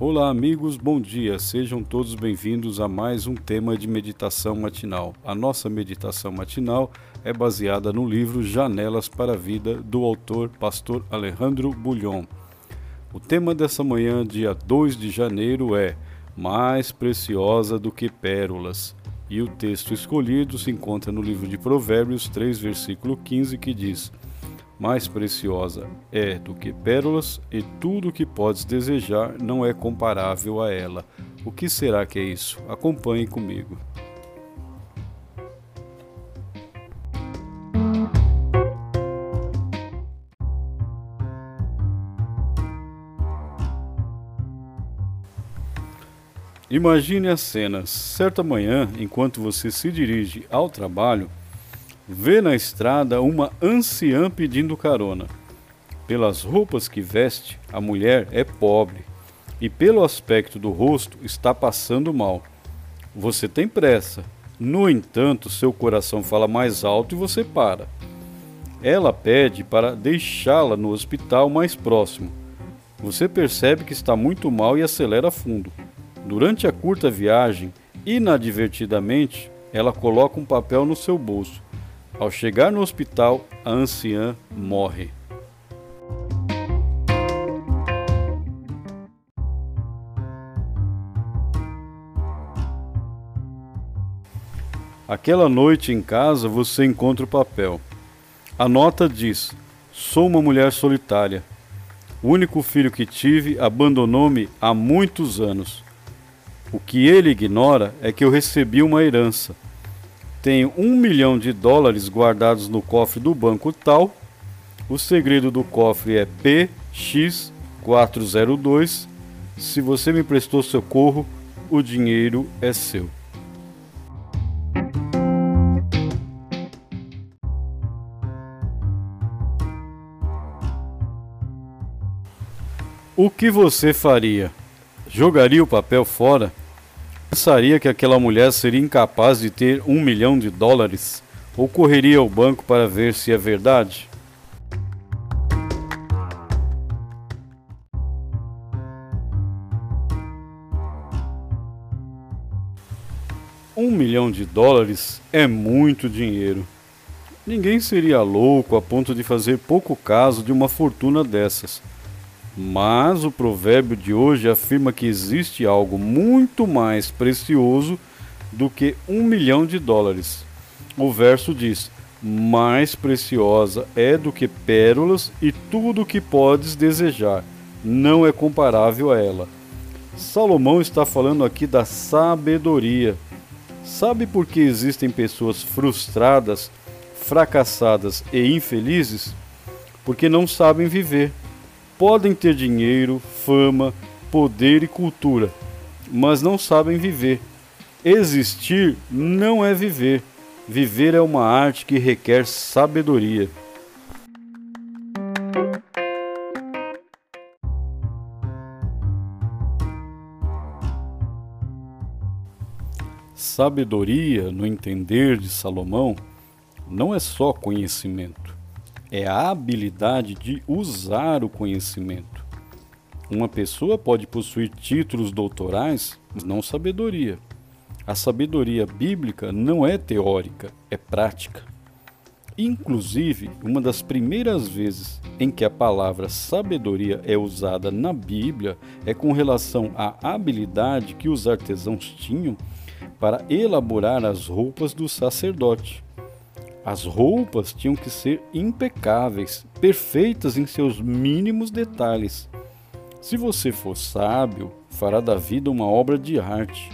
Olá, amigos, bom dia. Sejam todos bem-vindos a mais um tema de meditação matinal. A nossa meditação matinal é baseada no livro Janelas para a Vida do autor pastor Alejandro Bulhon. O tema dessa manhã, dia 2 de janeiro, é Mais preciosa do que pérolas. E o texto escolhido se encontra no livro de Provérbios 3, versículo 15, que diz: mais preciosa é do que pérolas, e tudo o que podes desejar não é comparável a ela. O que será que é isso? Acompanhe comigo. Imagine as cenas. Certa manhã, enquanto você se dirige ao trabalho, vê na estrada uma anciã pedindo carona. Pelas roupas que veste, a mulher é pobre e, pelo aspecto do rosto, está passando mal. Você tem pressa, no entanto, seu coração fala mais alto e você para. Ela pede para deixá-la no hospital mais próximo. Você percebe que está muito mal e acelera fundo. Durante a curta viagem, inadvertidamente, ela coloca um papel no seu bolso ao chegar no hospital, a anciã morre. Aquela noite em casa você encontra o papel. A nota diz: Sou uma mulher solitária. O único filho que tive abandonou-me há muitos anos. O que ele ignora é que eu recebi uma herança tenho um milhão de dólares guardados no cofre do banco tal. O segredo do cofre é PX402. Se você me prestou socorro, o dinheiro é seu. O que você faria? Jogaria o papel fora? Pensaria que aquela mulher seria incapaz de ter um milhão de dólares? Ou correria ao banco para ver se é verdade? Um milhão de dólares é muito dinheiro. Ninguém seria louco a ponto de fazer pouco caso de uma fortuna dessas. Mas o provérbio de hoje afirma que existe algo muito mais precioso do que um milhão de dólares. O verso diz: Mais preciosa é do que pérolas e tudo o que podes desejar, não é comparável a ela. Salomão está falando aqui da sabedoria. Sabe por que existem pessoas frustradas, fracassadas e infelizes? Porque não sabem viver podem ter dinheiro, fama, poder e cultura, mas não sabem viver. Existir não é viver. Viver é uma arte que requer sabedoria. Sabedoria, no entender de Salomão, não é só conhecimento é a habilidade de usar o conhecimento. Uma pessoa pode possuir títulos doutorais, mas não sabedoria. A sabedoria bíblica não é teórica, é prática. Inclusive, uma das primeiras vezes em que a palavra sabedoria é usada na Bíblia é com relação à habilidade que os artesãos tinham para elaborar as roupas do sacerdote. As roupas tinham que ser impecáveis, perfeitas em seus mínimos detalhes. Se você for sábio, fará da vida uma obra de arte,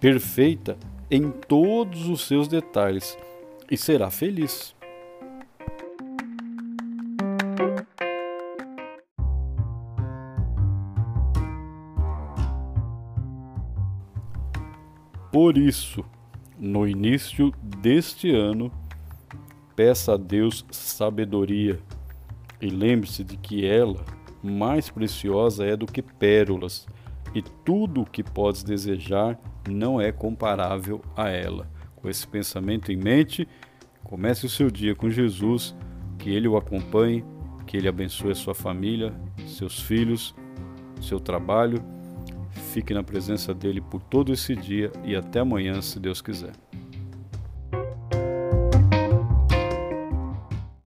perfeita em todos os seus detalhes, e será feliz. Por isso, no início deste ano, Peça a Deus sabedoria e lembre-se de que ela, mais preciosa é do que pérolas, e tudo o que podes desejar não é comparável a ela. Com esse pensamento em mente, comece o seu dia com Jesus, que Ele o acompanhe, que Ele abençoe a sua família, seus filhos, seu trabalho Fique na presença dele por todo esse dia e até amanhã, se Deus quiser.